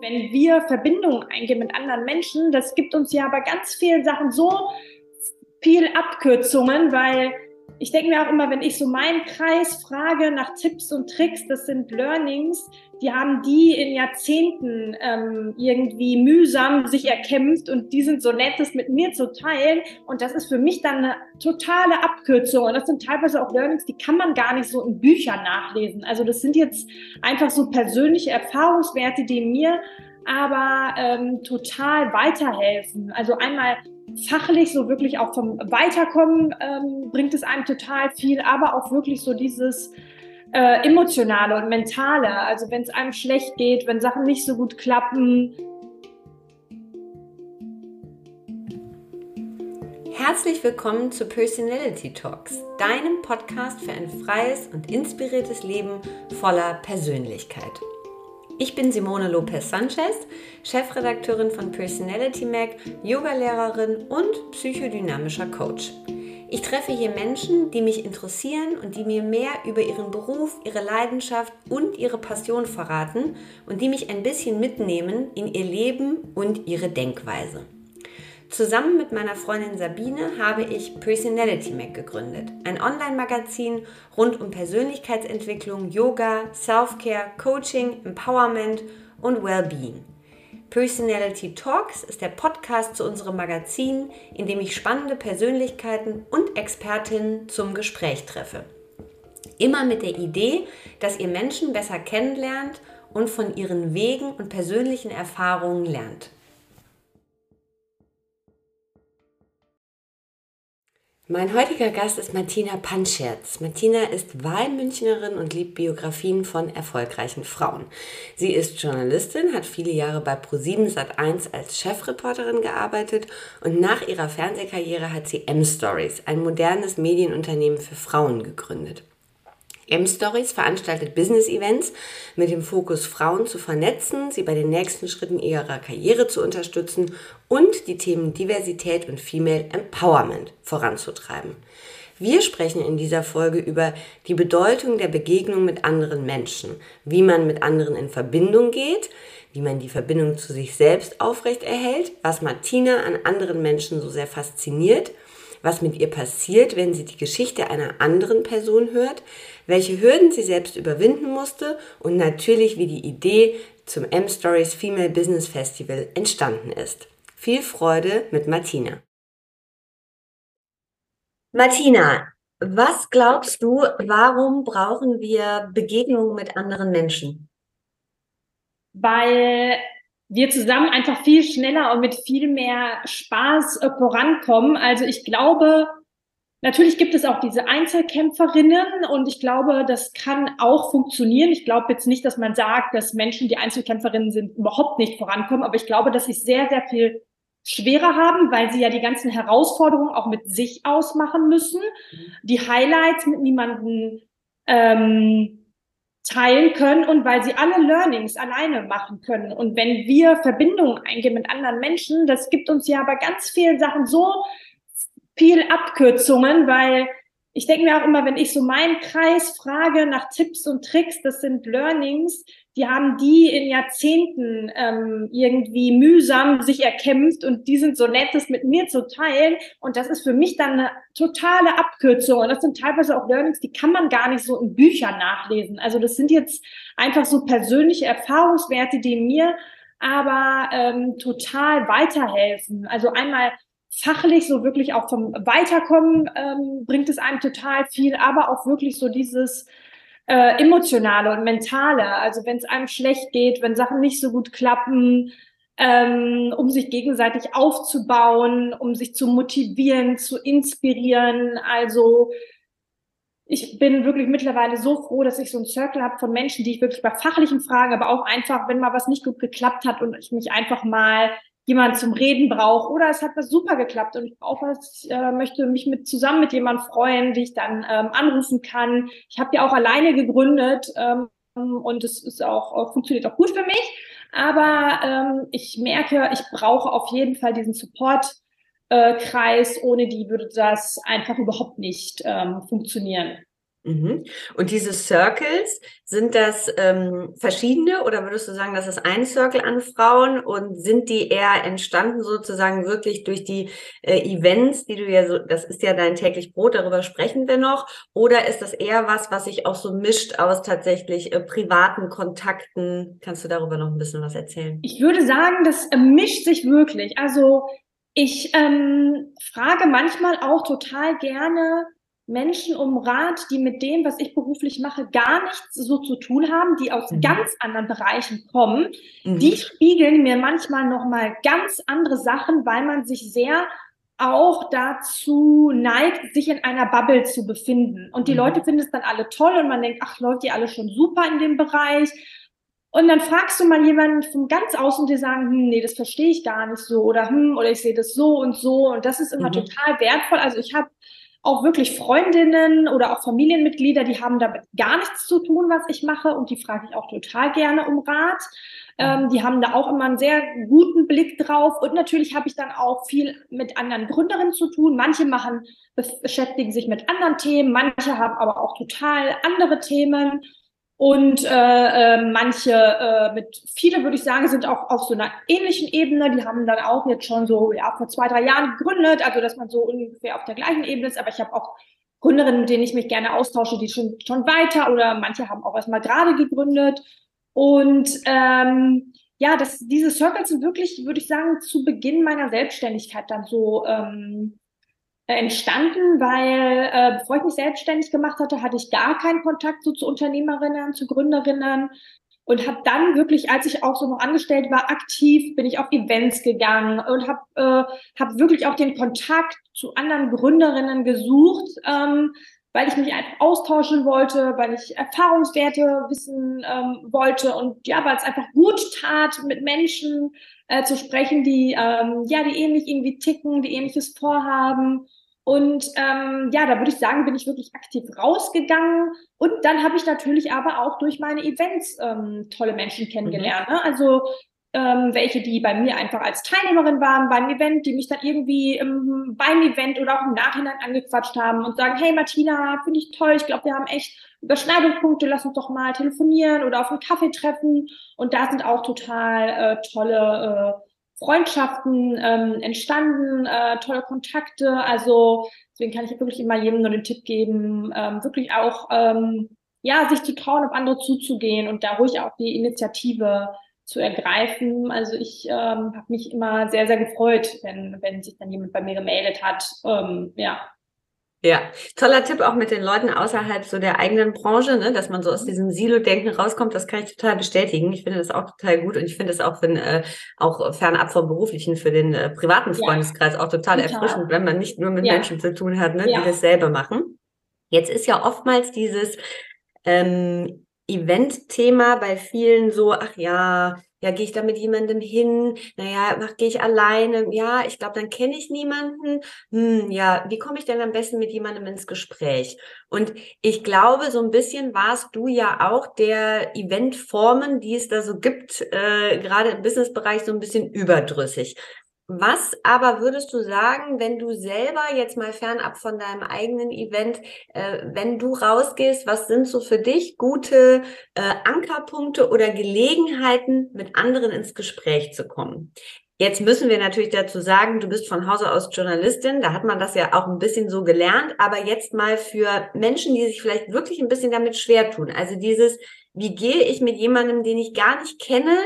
wenn wir Verbindungen eingehen mit anderen Menschen, das gibt uns ja bei ganz vielen Sachen so viel Abkürzungen, weil ich denke mir auch immer, wenn ich so meinen Kreis frage nach Tipps und Tricks, das sind Learnings, die haben die in Jahrzehnten ähm, irgendwie mühsam sich erkämpft und die sind so nett, das mit mir zu teilen. Und das ist für mich dann eine totale Abkürzung. Und das sind teilweise auch Learnings, die kann man gar nicht so in Büchern nachlesen. Also das sind jetzt einfach so persönliche Erfahrungswerte, die mir aber ähm, total weiterhelfen. Also einmal fachlich so wirklich auch vom Weiterkommen ähm, bringt es einem total viel, aber auch wirklich so dieses äh, emotionale und mentale. Also wenn es einem schlecht geht, wenn Sachen nicht so gut klappen. Herzlich willkommen zu Personality Talks, deinem Podcast für ein freies und inspiriertes Leben voller Persönlichkeit. Ich bin Simone Lopez Sanchez, Chefredakteurin von Personality Mag, Yogalehrerin und psychodynamischer Coach. Ich treffe hier Menschen, die mich interessieren und die mir mehr über ihren Beruf, ihre Leidenschaft und ihre Passion verraten und die mich ein bisschen mitnehmen in ihr Leben und ihre Denkweise. Zusammen mit meiner Freundin Sabine habe ich Personality Mac gegründet, ein Online-Magazin rund um Persönlichkeitsentwicklung, Yoga, Self-Care, Coaching, Empowerment und Wellbeing. Personality Talks ist der Podcast zu unserem Magazin, in dem ich spannende Persönlichkeiten und Expertinnen zum Gespräch treffe. Immer mit der Idee, dass ihr Menschen besser kennenlernt und von ihren Wegen und persönlichen Erfahrungen lernt. Mein heutiger Gast ist Martina Panscherz. Martina ist Wahlmünchnerin und liebt Biografien von erfolgreichen Frauen. Sie ist Journalistin, hat viele Jahre bei Pro7 Sat1 als Chefreporterin gearbeitet und nach ihrer Fernsehkarriere hat sie M-Stories, ein modernes Medienunternehmen für Frauen, gegründet. M-Stories veranstaltet Business-Events mit dem Fokus, Frauen zu vernetzen, sie bei den nächsten Schritten ihrer Karriere zu unterstützen und die Themen Diversität und Female Empowerment voranzutreiben. Wir sprechen in dieser Folge über die Bedeutung der Begegnung mit anderen Menschen, wie man mit anderen in Verbindung geht, wie man die Verbindung zu sich selbst aufrechterhält, was Martina an anderen Menschen so sehr fasziniert – was mit ihr passiert, wenn sie die Geschichte einer anderen Person hört, welche Hürden sie selbst überwinden musste und natürlich, wie die Idee zum M-Stories Female Business Festival entstanden ist. Viel Freude mit Martina. Martina, was glaubst du, warum brauchen wir Begegnungen mit anderen Menschen? Weil wir zusammen einfach viel schneller und mit viel mehr Spaß äh, vorankommen. Also ich glaube, natürlich gibt es auch diese Einzelkämpferinnen und ich glaube, das kann auch funktionieren. Ich glaube jetzt nicht, dass man sagt, dass Menschen, die Einzelkämpferinnen sind, überhaupt nicht vorankommen, aber ich glaube, dass sie sehr, sehr viel schwerer haben, weil sie ja die ganzen Herausforderungen auch mit sich ausmachen müssen, mhm. die Highlights mit niemanden ähm, teilen können und weil sie alle Learnings alleine machen können. Und wenn wir Verbindungen eingehen mit anderen Menschen, das gibt uns ja bei ganz vielen Sachen so viel Abkürzungen, weil ich denke mir auch immer, wenn ich so meinen Kreis frage nach Tipps und Tricks, das sind Learnings, die haben die in Jahrzehnten ähm, irgendwie mühsam sich erkämpft und die sind so nett, das mit mir zu teilen. Und das ist für mich dann eine totale Abkürzung. Und das sind teilweise auch Learnings, die kann man gar nicht so in Büchern nachlesen. Also das sind jetzt einfach so persönliche Erfahrungswerte, die mir aber ähm, total weiterhelfen. Also einmal fachlich so wirklich auch vom Weiterkommen ähm, bringt es einem total viel, aber auch wirklich so dieses äh, emotionale und mentale. Also wenn es einem schlecht geht, wenn Sachen nicht so gut klappen, ähm, um sich gegenseitig aufzubauen, um sich zu motivieren, zu inspirieren. Also ich bin wirklich mittlerweile so froh, dass ich so einen Circle habe von Menschen, die ich wirklich bei fachlichen Fragen, aber auch einfach, wenn mal was nicht gut geklappt hat und ich mich einfach mal jemand zum Reden brauche oder es hat was super geklappt und ich brauche was, äh, möchte mich mit zusammen mit jemand freuen, die ich dann ähm, anrufen kann. Ich habe ja auch alleine gegründet ähm, und es ist auch, auch funktioniert auch gut für mich. Aber ähm, ich merke, ich brauche auf jeden Fall diesen Support. Äh, Kreis, ohne die würde das einfach überhaupt nicht ähm, funktionieren. Mhm. Und diese Circles, sind das ähm, verschiedene oder würdest du sagen, das ist ein Circle an Frauen und sind die eher entstanden sozusagen wirklich durch die äh, Events, die du ja so, das ist ja dein täglich Brot, darüber sprechen wir noch, oder ist das eher was, was sich auch so mischt aus tatsächlich äh, privaten Kontakten? Kannst du darüber noch ein bisschen was erzählen? Ich würde sagen, das äh, mischt sich wirklich. Also ich ähm, frage manchmal auch total gerne, Menschen um Rat, die mit dem, was ich beruflich mache, gar nichts so zu tun haben, die aus mhm. ganz anderen Bereichen kommen, mhm. die spiegeln mir manchmal nochmal ganz andere Sachen, weil man sich sehr auch dazu neigt, sich in einer Bubble zu befinden. Und die mhm. Leute finden es dann alle toll und man denkt, ach, läuft die alle schon super in dem Bereich. Und dann fragst du mal jemanden von ganz außen, die sagen, hm, nee, das verstehe ich gar nicht so oder hm, oder ich sehe das so und so. Und das ist immer mhm. total wertvoll. Also ich habe auch wirklich Freundinnen oder auch Familienmitglieder, die haben damit gar nichts zu tun, was ich mache und die frage ich auch total gerne um Rat. Ähm, die haben da auch immer einen sehr guten Blick drauf und natürlich habe ich dann auch viel mit anderen Gründerinnen zu tun. Manche machen, beschäftigen sich mit anderen Themen, manche haben aber auch total andere Themen. Und äh, äh, manche äh, mit, viele würde ich sagen, sind auch auf so einer ähnlichen Ebene. Die haben dann auch jetzt schon so, ja, vor zwei, drei Jahren gegründet, also dass man so ungefähr auf der gleichen Ebene ist. Aber ich habe auch Gründerinnen, mit denen ich mich gerne austausche, die schon, schon weiter oder manche haben auch erstmal gerade gegründet. Und ähm, ja, das, diese Circles sind wirklich, würde ich sagen, zu Beginn meiner Selbstständigkeit dann so ähm, entstanden, weil äh, bevor ich mich selbstständig gemacht hatte, hatte ich gar keinen Kontakt so zu Unternehmerinnen, zu Gründerinnen. Und habe dann wirklich, als ich auch so noch angestellt war, aktiv bin ich auf Events gegangen und habe äh, hab wirklich auch den Kontakt zu anderen Gründerinnen gesucht, ähm, weil ich mich einfach austauschen wollte, weil ich Erfahrungswerte wissen ähm, wollte und ja, weil es einfach gut tat, mit Menschen äh, zu sprechen, die ähm, ja, die ähnlich irgendwie ticken, die ähnliches vorhaben und ähm, ja, da würde ich sagen, bin ich wirklich aktiv rausgegangen. Und dann habe ich natürlich aber auch durch meine Events ähm, tolle Menschen kennengelernt. Mhm. Ne? Also ähm, welche, die bei mir einfach als Teilnehmerin waren beim Event, die mich dann irgendwie ähm, beim Event oder auch im Nachhinein angequatscht haben und sagen, hey Martina, finde ich toll, ich glaube, wir haben echt Überschneidungspunkte, lass uns doch mal telefonieren oder auf einen Kaffee treffen. Und da sind auch total äh, tolle äh, Freundschaften ähm, entstanden, äh, tolle Kontakte. Also deswegen kann ich wirklich immer jedem nur den Tipp geben, ähm, wirklich auch ähm, ja sich zu trauen, auf andere zuzugehen und da ruhig auch die Initiative zu ergreifen. Also ich ähm, habe mich immer sehr, sehr gefreut, wenn, wenn sich dann jemand bei mir gemeldet hat. Ähm, ja, ja, toller Tipp auch mit den Leuten außerhalb so der eigenen Branche, ne, dass man so aus mhm. diesem Silo-Denken rauskommt, das kann ich total bestätigen. Ich finde das auch total gut und ich finde es auch, wenn, äh, auch fernab vom beruflichen für den äh, privaten Freundeskreis ja. auch total, total, erfrischend, wenn man nicht nur mit ja. Menschen zu tun hat, ne, ja. die dasselbe machen. Jetzt ist ja oftmals dieses ähm, Event-Thema bei vielen so, ach ja, ja, gehe ich da mit jemandem hin? Naja, gehe ich alleine? Ja, ich glaube, dann kenne ich niemanden. Hm, ja, wie komme ich denn am besten mit jemandem ins Gespräch? Und ich glaube, so ein bisschen warst du ja auch der Eventformen, die es da so gibt, äh, gerade im Businessbereich so ein bisschen überdrüssig. Was aber würdest du sagen, wenn du selber jetzt mal fernab von deinem eigenen Event, äh, wenn du rausgehst, was sind so für dich gute äh, Ankerpunkte oder Gelegenheiten, mit anderen ins Gespräch zu kommen? Jetzt müssen wir natürlich dazu sagen, du bist von Hause aus Journalistin, da hat man das ja auch ein bisschen so gelernt, aber jetzt mal für Menschen, die sich vielleicht wirklich ein bisschen damit schwer tun. Also dieses, wie gehe ich mit jemandem, den ich gar nicht kenne,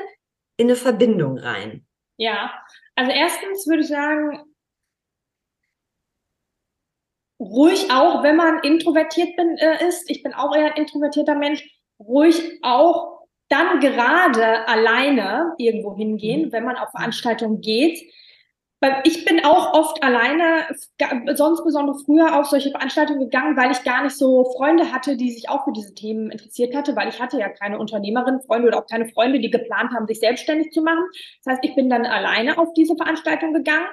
in eine Verbindung rein? Ja, also erstens würde ich sagen, ruhig auch, wenn man introvertiert bin, äh, ist. Ich bin auch eher ein introvertierter Mensch. Ruhig auch dann gerade alleine irgendwo hingehen, mhm. wenn man auf Veranstaltungen geht ich bin auch oft alleine, sonst besonders früher auf solche Veranstaltungen gegangen, weil ich gar nicht so Freunde hatte, die sich auch für diese Themen interessiert hatte, weil ich hatte ja keine Unternehmerin, Freunde oder auch keine Freunde, die geplant haben, sich selbstständig zu machen. Das heißt, ich bin dann alleine auf diese Veranstaltung gegangen.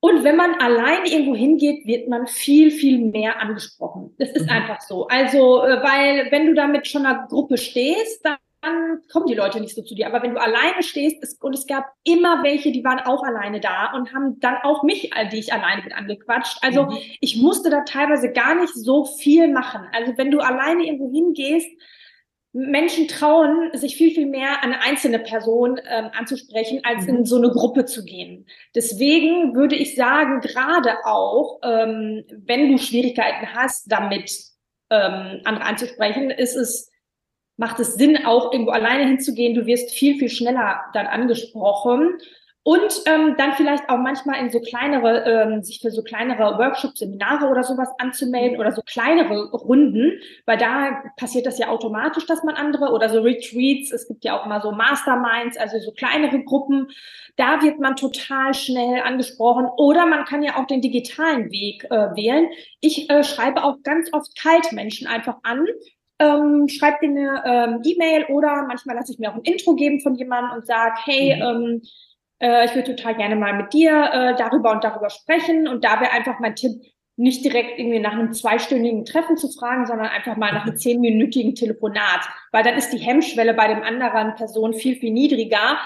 Und wenn man allein irgendwo hingeht, wird man viel, viel mehr angesprochen. Das ist mhm. einfach so. Also, äh, weil wenn du da mit schon einer Gruppe stehst, dann dann kommen die Leute nicht so zu dir. Aber wenn du alleine stehst, ist, und es gab immer welche, die waren auch alleine da und haben dann auch mich, die ich alleine bin, angequatscht. Also mhm. ich musste da teilweise gar nicht so viel machen. Also wenn du alleine irgendwo hingehst, Menschen trauen, sich viel, viel mehr an eine einzelne Person ähm, anzusprechen, als in mhm. so eine Gruppe zu gehen. Deswegen würde ich sagen, gerade auch, ähm, wenn du Schwierigkeiten hast, damit ähm, andere anzusprechen, ist es, macht es Sinn, auch irgendwo alleine hinzugehen. Du wirst viel, viel schneller dann angesprochen. Und ähm, dann vielleicht auch manchmal in so kleinere, ähm, sich für so kleinere Workshops, Seminare oder sowas anzumelden oder so kleinere Runden, weil da passiert das ja automatisch, dass man andere oder so Retreats, es gibt ja auch mal so Masterminds, also so kleinere Gruppen, da wird man total schnell angesprochen oder man kann ja auch den digitalen Weg äh, wählen. Ich äh, schreibe auch ganz oft kalt Menschen einfach an, ähm, schreibt dir eine ähm, E-Mail oder manchmal lasse ich mir auch ein Intro geben von jemandem und sage, hey, mhm. ähm, äh, ich würde total gerne mal mit dir äh, darüber und darüber sprechen. Und da wäre einfach mein Tipp, nicht direkt irgendwie nach einem zweistündigen Treffen zu fragen, sondern einfach mal nach einem zehnminütigen Telefonat, weil dann ist die Hemmschwelle bei dem anderen Person viel, viel niedriger.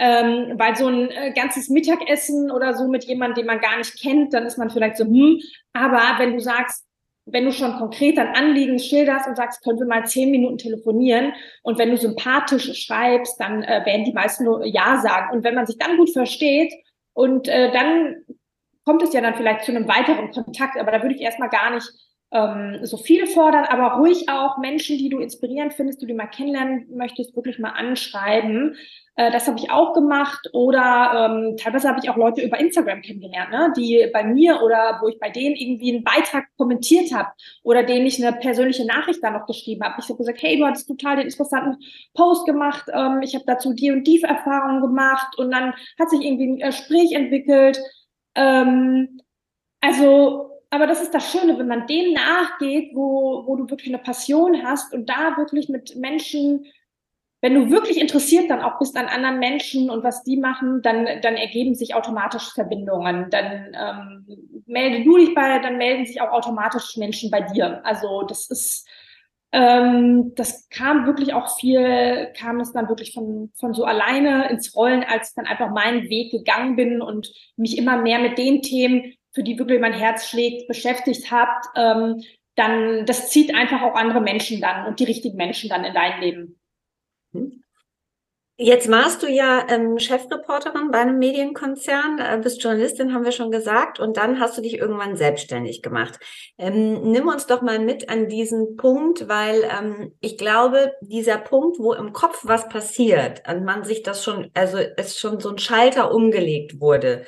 Ähm, weil so ein äh, ganzes Mittagessen oder so mit jemandem, den man gar nicht kennt, dann ist man vielleicht so, hm, aber wenn du sagst, wenn du schon konkret dein Anliegen schilderst und sagst, können wir mal zehn Minuten telefonieren und wenn du sympathisch schreibst, dann äh, werden die meisten nur Ja sagen. Und wenn man sich dann gut versteht und äh, dann kommt es ja dann vielleicht zu einem weiteren Kontakt, aber da würde ich erstmal gar nicht ähm, so viel fordern, aber ruhig auch Menschen, die du inspirierend findest, die du mal kennenlernen möchtest, wirklich mal anschreiben. Äh, das habe ich auch gemacht. Oder ähm, teilweise habe ich auch Leute über Instagram kennengelernt, ne? die bei mir oder wo ich bei denen irgendwie einen Beitrag kommentiert habe oder denen ich eine persönliche Nachricht dann noch geschrieben habe. Ich habe gesagt, hey, du hattest total den interessanten Post gemacht. Ähm, ich habe dazu die und die Erfahrungen gemacht und dann hat sich irgendwie ein Gespräch entwickelt. Ähm, also aber das ist das Schöne, wenn man dem nachgeht, wo, wo du wirklich eine Passion hast und da wirklich mit Menschen, wenn du wirklich interessiert dann auch bist an anderen Menschen und was die machen, dann, dann ergeben sich automatisch Verbindungen. Dann ähm, melde du dich bei, dann melden sich auch automatisch Menschen bei dir. Also das ist, ähm, das kam wirklich auch viel, kam es dann wirklich von, von so alleine ins Rollen, als ich dann einfach meinen Weg gegangen bin und mich immer mehr mit den Themen für die wirklich mein Herz schlägt, beschäftigt habt, ähm, dann das zieht einfach auch andere Menschen dann und die richtigen Menschen dann in dein Leben. Hm. Jetzt warst du ja ähm, Chefreporterin bei einem Medienkonzern, äh, bist Journalistin, haben wir schon gesagt, und dann hast du dich irgendwann selbstständig gemacht. Ähm, nimm uns doch mal mit an diesen Punkt, weil ähm, ich glaube, dieser Punkt, wo im Kopf was passiert und man sich das schon, also es schon so ein Schalter umgelegt wurde,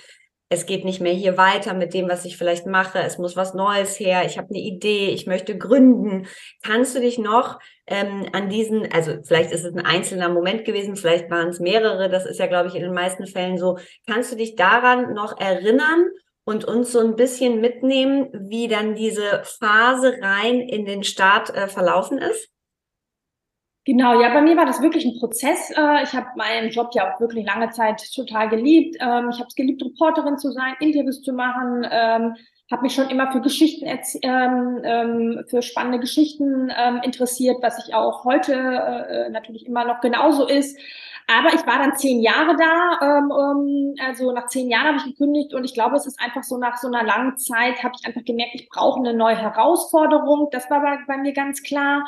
es geht nicht mehr hier weiter mit dem, was ich vielleicht mache, es muss was Neues her, ich habe eine Idee, ich möchte gründen. Kannst du dich noch ähm, an diesen, also vielleicht ist es ein einzelner Moment gewesen, vielleicht waren es mehrere, das ist ja, glaube ich, in den meisten Fällen so. Kannst du dich daran noch erinnern und uns so ein bisschen mitnehmen, wie dann diese Phase rein in den Start äh, verlaufen ist? Genau, ja, bei mir war das wirklich ein Prozess. Äh, ich habe meinen Job ja auch wirklich lange Zeit total geliebt. Ähm, ich habe es geliebt, Reporterin zu sein, Interviews zu machen, ähm, habe mich schon immer für Geschichten, ähm, für spannende Geschichten interessiert, was ich auch heute äh, natürlich immer noch genauso ist. Aber ich war dann zehn Jahre da, also nach zehn Jahren habe ich gekündigt und ich glaube, es ist einfach so nach so einer langen Zeit habe ich einfach gemerkt, ich brauche eine neue Herausforderung. Das war bei, bei mir ganz klar.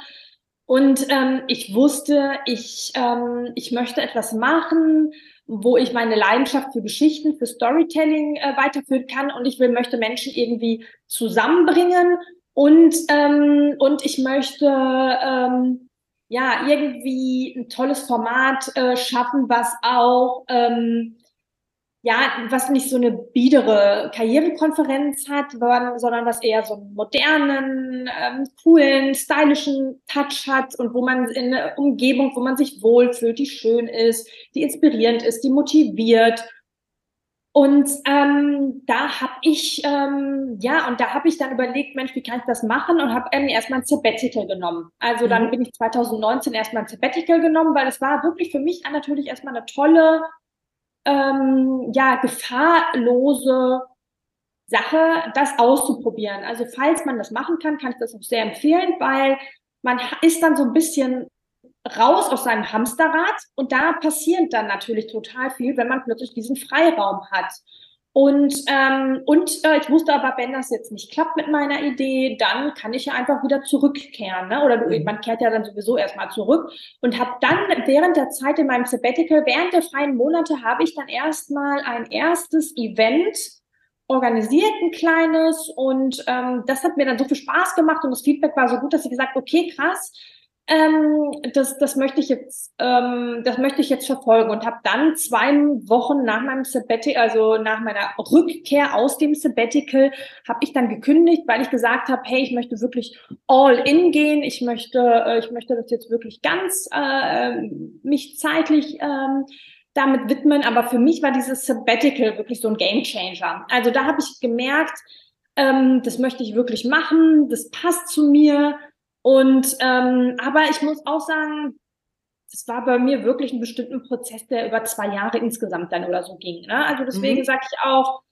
Und ähm, ich wusste, ich, ähm, ich möchte etwas machen, wo ich meine Leidenschaft für Geschichten, für Storytelling äh, weiterführen kann. Und ich will, möchte Menschen irgendwie zusammenbringen. Und, ähm, und ich möchte ähm, ja irgendwie ein tolles Format äh, schaffen, was auch ähm, ja, was nicht so eine biedere Karrierekonferenz hat, sondern was eher so einen modernen, ähm, coolen, stylischen Touch hat und wo man in einer Umgebung, wo man sich wohlfühlt, die schön ist, die inspirierend ist, die motiviert. Und ähm, da habe ich, ähm, ja, und da habe ich dann überlegt, Mensch, wie kann ich das machen? Und habe ähm, erstmal ein Sabbatical genommen. Also dann mhm. bin ich 2019 erstmal ein Sabbatical genommen, weil es war wirklich für mich natürlich erstmal eine tolle ähm, ja, gefahrlose Sache, das auszuprobieren. Also falls man das machen kann, kann ich das auch sehr empfehlen, weil man ist dann so ein bisschen raus aus seinem Hamsterrad und da passiert dann natürlich total viel, wenn man plötzlich diesen Freiraum hat. Und, ähm, und äh, ich wusste aber, wenn das jetzt nicht klappt mit meiner Idee, dann kann ich ja einfach wieder zurückkehren. Ne? Oder mhm. man kehrt ja dann sowieso erstmal zurück. Und habe dann während der Zeit in meinem Sabbatical, während der freien Monate, habe ich dann erstmal ein erstes Event organisiert, ein kleines. Und ähm, das hat mir dann so viel Spaß gemacht und das Feedback war so gut, dass ich gesagt okay, krass, ähm, das, das möchte ich jetzt, ähm, das möchte ich jetzt verfolgen und habe dann zwei Wochen nach meinem Sabbatical, also nach meiner Rückkehr aus dem Sabbatical, habe ich dann gekündigt, weil ich gesagt habe, hey, ich möchte wirklich all in gehen, ich möchte, äh, ich möchte das jetzt wirklich ganz äh, mich zeitlich ähm, damit widmen. Aber für mich war dieses Sabbatical wirklich so ein Game Changer. Also da habe ich gemerkt, ähm, das möchte ich wirklich machen, das passt zu mir. Und ähm, aber ich muss auch sagen, das war bei mir wirklich ein bestimmter Prozess, der über zwei Jahre insgesamt dann oder so ging. Ne? Also deswegen mhm. sage ich auch,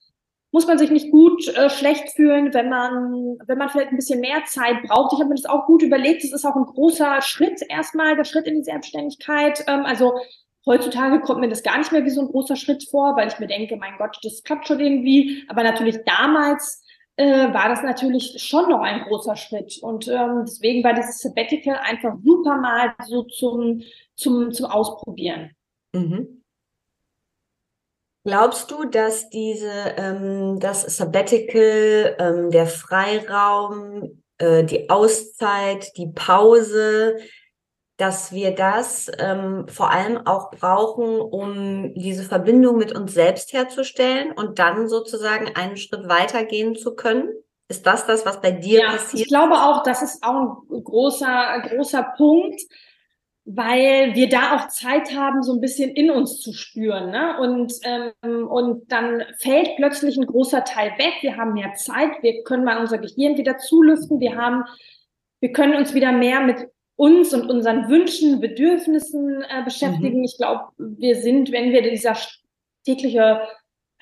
muss man sich nicht gut äh, schlecht fühlen, wenn man, wenn man vielleicht ein bisschen mehr Zeit braucht. Ich habe mir das auch gut überlegt. Es ist auch ein großer Schritt erstmal, der Schritt in die Selbstständigkeit. Ähm, also heutzutage kommt mir das gar nicht mehr wie so ein großer Schritt vor, weil ich mir denke, mein Gott, das klappt schon irgendwie. Aber natürlich damals äh, war das natürlich schon noch ein großer Schritt. Und ähm, deswegen war dieses Sabbatical einfach super mal so zum, zum, zum Ausprobieren. Mhm. Glaubst du, dass diese, ähm, das Sabbatical, ähm, der Freiraum, äh, die Auszeit, die Pause, dass wir das ähm, vor allem auch brauchen, um diese Verbindung mit uns selbst herzustellen und dann sozusagen einen Schritt weitergehen zu können? Ist das das, was bei dir ja, passiert? Ich glaube auch, das ist auch ein großer, großer Punkt, weil wir da auch Zeit haben, so ein bisschen in uns zu spüren. Ne? Und, ähm, und dann fällt plötzlich ein großer Teil weg. Wir haben mehr Zeit, wir können mal unser Gehirn wieder zulüften, wir haben wir können uns wieder mehr mit uns und unseren Wünschen, Bedürfnissen äh, beschäftigen. Mhm. Ich glaube, wir sind, wenn wir dieser tägliche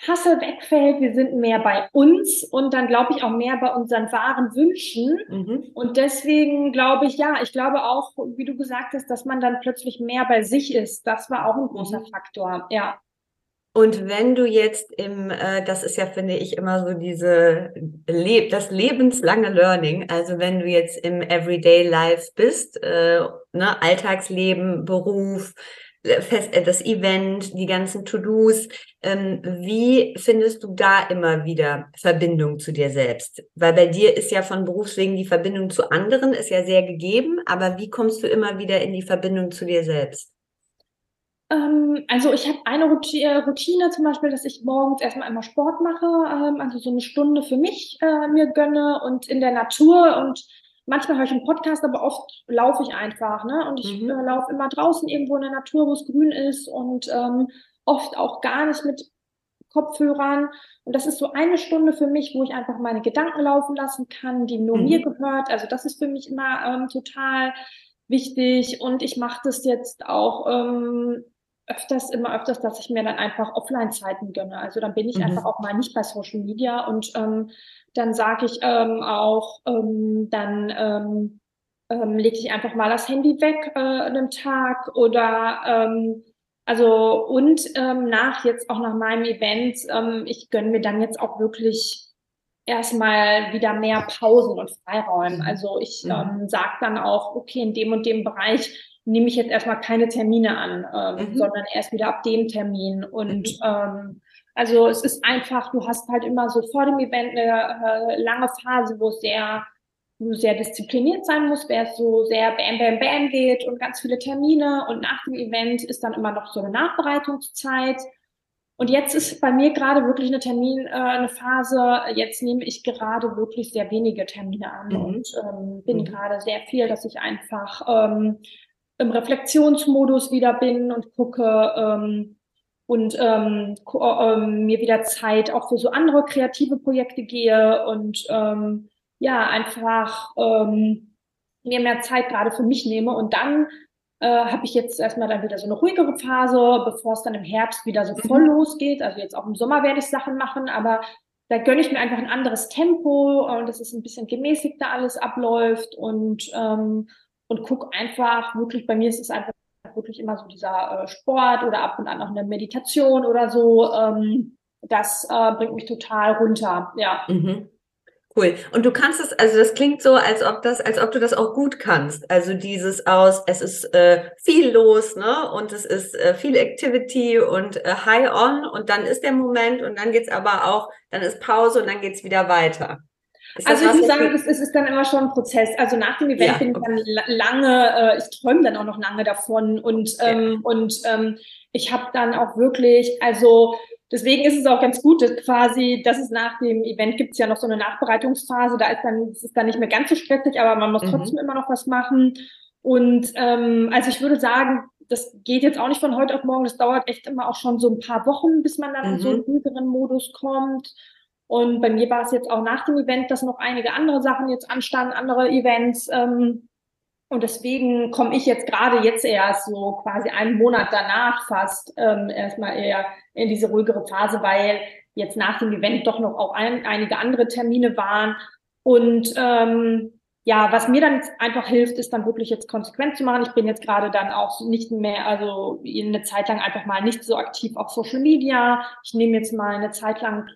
Hassel wegfällt, wir sind mehr bei uns und dann glaube ich auch mehr bei unseren wahren Wünschen. Mhm. Und deswegen glaube ich, ja, ich glaube auch, wie du gesagt hast, dass man dann plötzlich mehr bei sich ist. Das war auch ein großer mhm. Faktor, ja. Und wenn du jetzt im, äh, das ist ja, finde ich, immer so diese, Le das lebenslange Learning, also wenn du jetzt im Everyday Life bist, äh, ne, Alltagsleben, Beruf, äh, Fest, äh, das Event, die ganzen To-Dos, ähm, wie findest du da immer wieder Verbindung zu dir selbst? Weil bei dir ist ja von Berufswegen die Verbindung zu anderen, ist ja sehr gegeben, aber wie kommst du immer wieder in die Verbindung zu dir selbst? Ähm, also ich habe eine äh, Routine zum Beispiel, dass ich morgens erstmal einmal Sport mache, ähm, also so eine Stunde für mich äh, mir gönne und in der Natur und manchmal höre ich einen Podcast, aber oft laufe ich einfach, ne? Und ich mhm. äh, laufe immer draußen irgendwo in der Natur, wo es grün ist und ähm, oft auch gar nicht mit Kopfhörern. Und das ist so eine Stunde für mich, wo ich einfach meine Gedanken laufen lassen kann, die nur mhm. mir gehört. Also das ist für mich immer ähm, total wichtig. Und ich mache das jetzt auch ähm, öfters, immer öfters, dass ich mir dann einfach Offline-Zeiten gönne. Also dann bin ich mhm. einfach auch mal nicht bei Social Media und ähm, dann sage ich ähm, auch, ähm, dann ähm, ähm, lege ich einfach mal das Handy weg äh, an einem Tag oder ähm, also und ähm, nach jetzt auch nach meinem Event, ähm, ich gönne mir dann jetzt auch wirklich erstmal wieder mehr Pausen und Freiräumen. Mhm. Also ich mhm. ähm, sage dann auch, okay, in dem und dem Bereich nehme ich jetzt erstmal keine Termine an, ähm, mhm. sondern erst wieder ab dem Termin. Und mhm. ähm, also es ist einfach, du hast halt immer so vor dem Event eine äh, lange Phase, wo es sehr, du sehr diszipliniert sein musst, wer es so sehr bam, bam, bam geht und ganz viele Termine. Und nach dem Event ist dann immer noch so eine Nachbereitungszeit. Und jetzt ist bei mir gerade wirklich eine Termin, äh, eine Phase, jetzt nehme ich gerade wirklich sehr wenige Termine an mhm. und ähm, bin mhm. gerade sehr viel, dass ich einfach ähm, im Reflexionsmodus wieder bin und gucke ähm, und ähm, ähm, mir wieder Zeit auch für so andere kreative Projekte gehe und ähm, ja, einfach ähm, mir mehr Zeit gerade für mich nehme und dann äh, habe ich jetzt erstmal dann wieder so eine ruhigere Phase, bevor es dann im Herbst wieder so voll mhm. losgeht. Also jetzt auch im Sommer werde ich Sachen machen, aber da gönne ich mir einfach ein anderes Tempo und dass es ein bisschen gemäßigter alles abläuft und ähm, und gucke einfach wirklich, bei mir ist es einfach wirklich immer so dieser äh, Sport oder ab und an noch eine Meditation oder so. Ähm, das äh, bringt mich total runter, ja. Mhm. Cool. Und du kannst es, also das klingt so, als ob das, als ob du das auch gut kannst. Also dieses aus, es ist äh, viel los, ne? Und es ist äh, viel Activity und äh, High on und dann ist der Moment und dann geht's aber auch, dann ist Pause und dann geht's wieder weiter. Also ich muss sagen, es, ist dann immer schon ein Prozess. Also nach dem Event ja, bin ich dann lange, äh, ich träume dann auch noch lange davon und ähm, ja. und ähm, ich habe dann auch wirklich, also Deswegen ist es auch ganz gut, dass quasi, dass es nach dem Event gibt es ja noch so eine Nachbereitungsphase, da ist dann, ist es dann nicht mehr ganz so stressig, aber man muss mhm. trotzdem immer noch was machen. Und ähm, also ich würde sagen, das geht jetzt auch nicht von heute auf morgen, das dauert echt immer auch schon so ein paar Wochen, bis man dann mhm. in so einen mhm. ruhigeren Modus kommt. Und bei mir war es jetzt auch nach dem Event, dass noch einige andere Sachen jetzt anstanden, andere Events. Ähm, und deswegen komme ich jetzt gerade jetzt erst so quasi einen Monat danach fast ähm, erstmal eher in diese ruhigere Phase, weil jetzt nach dem Event doch noch auch ein, einige andere Termine waren. Und ähm, ja, was mir dann einfach hilft, ist dann wirklich jetzt konsequent zu machen. Ich bin jetzt gerade dann auch nicht mehr, also eine Zeit lang einfach mal nicht so aktiv auf Social Media. Ich nehme jetzt mal eine Zeit lang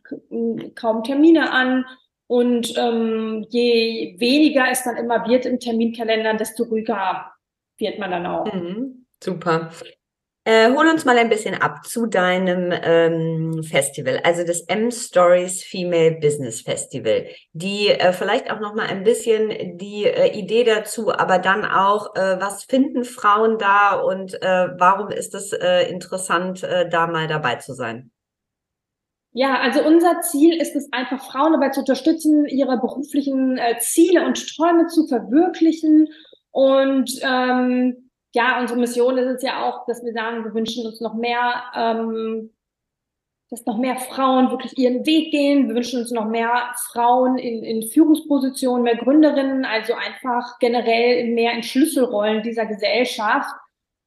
kaum Termine an und ähm, je weniger es dann immer wird im Terminkalender, desto ruhiger wird man dann auch. Mhm, super. Äh, hol uns mal ein bisschen ab zu deinem ähm, Festival, also das M Stories Female Business Festival. Die äh, vielleicht auch noch mal ein bisschen die äh, Idee dazu, aber dann auch, äh, was finden Frauen da und äh, warum ist es äh, interessant, äh, da mal dabei zu sein? Ja, also unser Ziel ist es einfach, Frauen dabei zu unterstützen, ihre beruflichen äh, Ziele und Träume zu verwirklichen. Und ähm, ja, unsere Mission ist es ja auch, dass wir sagen, wir wünschen uns noch mehr, ähm, dass noch mehr Frauen wirklich ihren Weg gehen. Wir wünschen uns noch mehr Frauen in, in Führungspositionen, mehr Gründerinnen, also einfach generell mehr in Schlüsselrollen dieser Gesellschaft.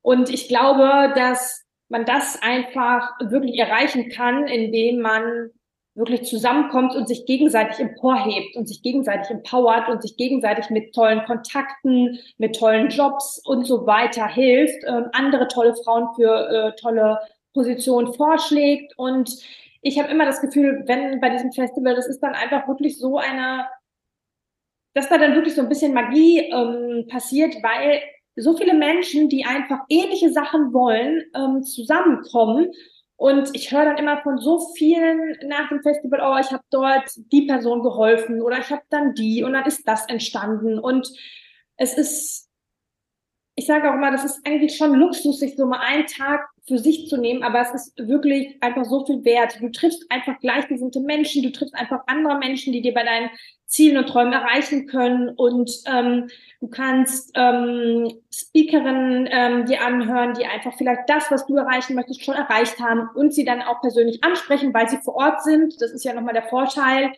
Und ich glaube, dass man das einfach wirklich erreichen kann, indem man wirklich zusammenkommt und sich gegenseitig emporhebt und sich gegenseitig empowert und sich gegenseitig mit tollen Kontakten, mit tollen Jobs und so weiter hilft, äh, andere tolle Frauen für äh, tolle Positionen vorschlägt. Und ich habe immer das Gefühl, wenn bei diesem Festival, das ist dann einfach wirklich so eine, dass da dann wirklich so ein bisschen Magie ähm, passiert, weil so viele Menschen, die einfach ähnliche Sachen wollen, ähm, zusammenkommen. Und ich höre dann immer von so vielen nach dem Festival, oh, ich habe dort die Person geholfen oder ich habe dann die und dann ist das entstanden. Und es ist, ich sage auch immer, das ist eigentlich schon Luxus, sich so mal einen Tag für sich zu nehmen, aber es ist wirklich einfach so viel wert. Du triffst einfach gleichgesinnte Menschen, du triffst einfach andere Menschen, die dir bei deinen Zielen und Träumen erreichen können und ähm, du kannst ähm, Speakerinnen ähm, dir anhören, die einfach vielleicht das, was du erreichen möchtest, schon erreicht haben und sie dann auch persönlich ansprechen, weil sie vor Ort sind. Das ist ja nochmal der Vorteil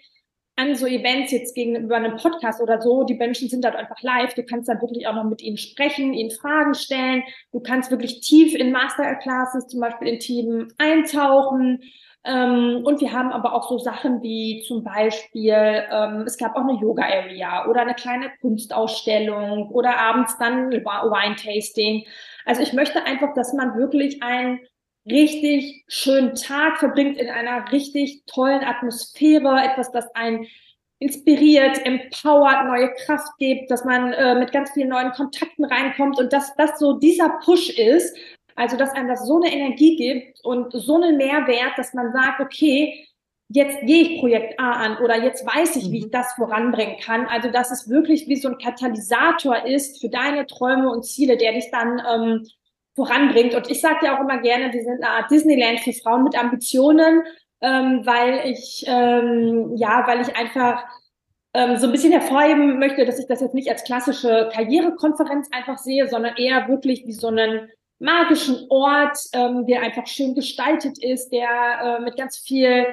an so Events jetzt gegenüber einem Podcast oder so. Die Menschen sind dort einfach live. Du kannst dann wirklich auch noch mit ihnen sprechen, ihnen Fragen stellen. Du kannst wirklich tief in Masterclasses, zum Beispiel in Themen eintauchen. Ähm, und wir haben aber auch so Sachen wie zum Beispiel, ähm, es gab auch eine Yoga-Area oder eine kleine Kunstausstellung oder abends dann Wine-Tasting. Also ich möchte einfach, dass man wirklich einen richtig schönen Tag verbringt in einer richtig tollen Atmosphäre, etwas, das einen inspiriert, empowert, neue Kraft gibt, dass man äh, mit ganz vielen neuen Kontakten reinkommt und dass das so dieser Push ist, also, dass einem das so eine Energie gibt und so einen Mehrwert, dass man sagt, okay, jetzt gehe ich Projekt A an oder jetzt weiß ich, wie ich mhm. das voranbringen kann. Also, dass es wirklich wie so ein Katalysator ist für deine Träume und Ziele, der dich dann ähm, voranbringt. Und ich sage ja auch immer gerne, wir sind eine Art Disneyland für Frauen mit Ambitionen, ähm, weil ich, ähm, ja, weil ich einfach ähm, so ein bisschen hervorheben möchte, dass ich das jetzt nicht als klassische Karrierekonferenz einfach sehe, sondern eher wirklich wie so einen magischen Ort, ähm, der einfach schön gestaltet ist, der äh, mit ganz viel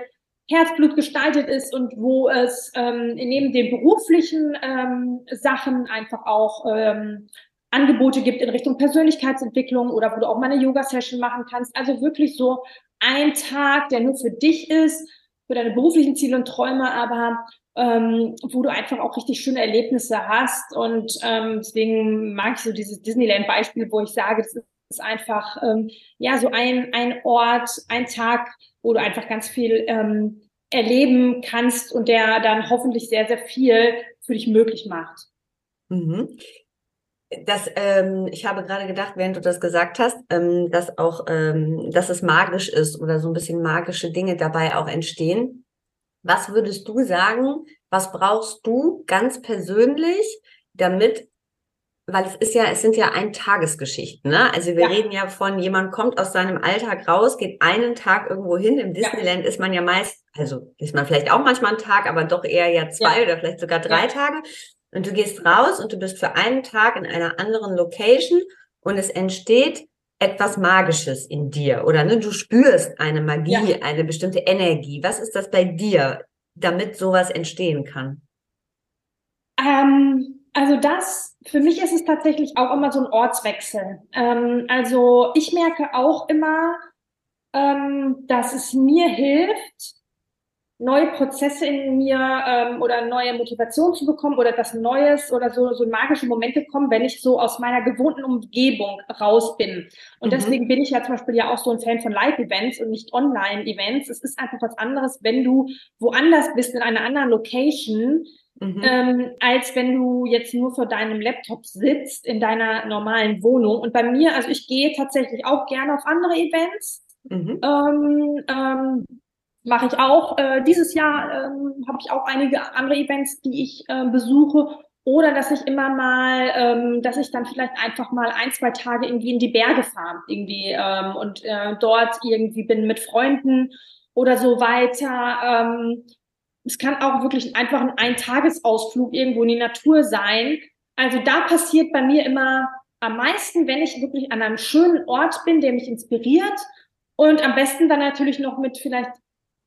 Herzblut gestaltet ist und wo es ähm, neben den beruflichen ähm, Sachen einfach auch ähm, Angebote gibt in Richtung Persönlichkeitsentwicklung oder wo du auch mal eine Yoga-Session machen kannst. Also wirklich so ein Tag, der nur für dich ist, für deine beruflichen Ziele und Träume, aber ähm, wo du einfach auch richtig schöne Erlebnisse hast. Und ähm, deswegen mag ich so dieses Disneyland-Beispiel, wo ich sage, das ist einfach ähm, ja so ein, ein Ort, ein Tag, wo du einfach ganz viel ähm, erleben kannst und der dann hoffentlich sehr, sehr viel für dich möglich macht. Mhm. Das, ähm, ich habe gerade gedacht, während du das gesagt hast, ähm, dass auch, ähm, dass es magisch ist oder so ein bisschen magische Dinge dabei auch entstehen. Was würdest du sagen? Was brauchst du ganz persönlich, damit weil es ist ja, es sind ja Eintagesgeschichten, ne? Also wir ja. reden ja von, jemand kommt aus seinem Alltag raus, geht einen Tag irgendwo hin. Im Disneyland ja. ist man ja meist, also ist man vielleicht auch manchmal einen Tag, aber doch eher ja zwei ja. oder vielleicht sogar drei Tage. Und du gehst raus und du bist für einen Tag in einer anderen Location und es entsteht etwas Magisches in dir oder ne, du spürst eine Magie, eine bestimmte Energie. Was ist das bei dir, damit sowas entstehen kann? Ähm also das, für mich ist es tatsächlich auch immer so ein Ortswechsel. Ähm, also ich merke auch immer, ähm, dass es mir hilft, neue Prozesse in mir ähm, oder neue Motivation zu bekommen oder etwas Neues oder so, so magische Momente kommen, wenn ich so aus meiner gewohnten Umgebung raus bin. Und mhm. deswegen bin ich ja zum Beispiel ja auch so ein Fan von Live-Events und nicht Online-Events. Es ist einfach was anderes, wenn du woanders bist, in einer anderen Location, Mhm. Ähm, als wenn du jetzt nur vor deinem Laptop sitzt in deiner normalen Wohnung. Und bei mir, also ich gehe tatsächlich auch gerne auf andere Events. Mhm. Ähm, ähm, Mache ich auch. Äh, dieses Jahr ähm, habe ich auch einige andere Events, die ich äh, besuche. Oder dass ich immer mal, ähm, dass ich dann vielleicht einfach mal ein, zwei Tage irgendwie in die Berge fahre, irgendwie ähm, und äh, dort irgendwie bin mit Freunden oder so weiter. Ähm, es kann auch wirklich einfach ein Eintagesausflug irgendwo in die Natur sein. Also da passiert bei mir immer am meisten, wenn ich wirklich an einem schönen Ort bin, der mich inspiriert und am besten dann natürlich noch mit vielleicht